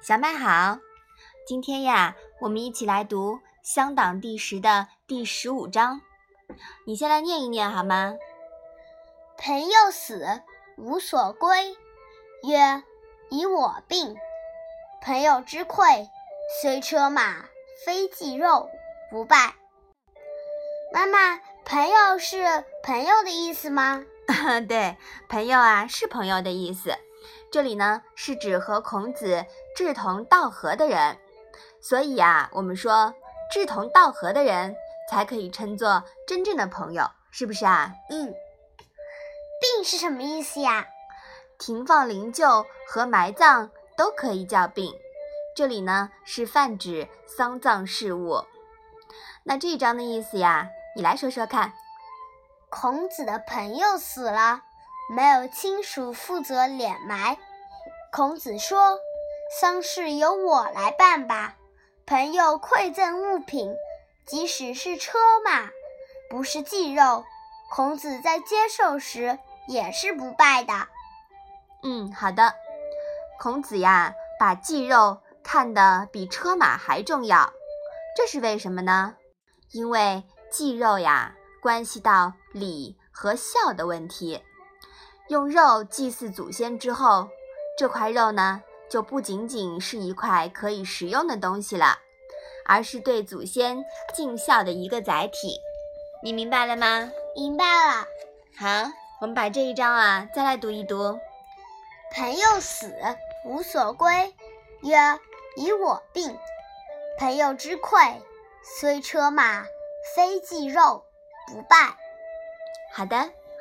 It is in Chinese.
小麦好，今天呀，我们一起来读《乡党》第十的第十五章。你先来念一念好吗？朋友死，无所归。曰：以我病。朋友之馈，虽车马，非祭肉，不拜。妈妈，朋友是朋友的意思吗？对，朋友啊是朋友的意思。这里呢是指和孔子志同道合的人，所以啊，我们说志同道合的人才可以称作真正的朋友，是不是啊？嗯。病是什么意思呀？停放灵柩和埋葬都可以叫病，这里呢是泛指丧葬事务。那这一章的意思呀，你来说说看。孔子的朋友死了，没有亲属负责敛埋。孔子说：“丧事由我来办吧。”朋友馈赠物品，即使是车马，不是祭肉，孔子在接受时也是不拜的。嗯，好的。孔子呀，把祭肉看得比车马还重要，这是为什么呢？因为祭肉呀，关系到礼和孝的问题。用肉祭祀祖先之后。这块肉呢，就不仅仅是一块可以食用的东西了，而是对祖先尽孝的一个载体。你明白了吗？明白了。好，我们把这一章啊再来读一读。朋友死，无所归。曰：以我病。朋友之馈，虽车马，非祭肉，不拜。好的，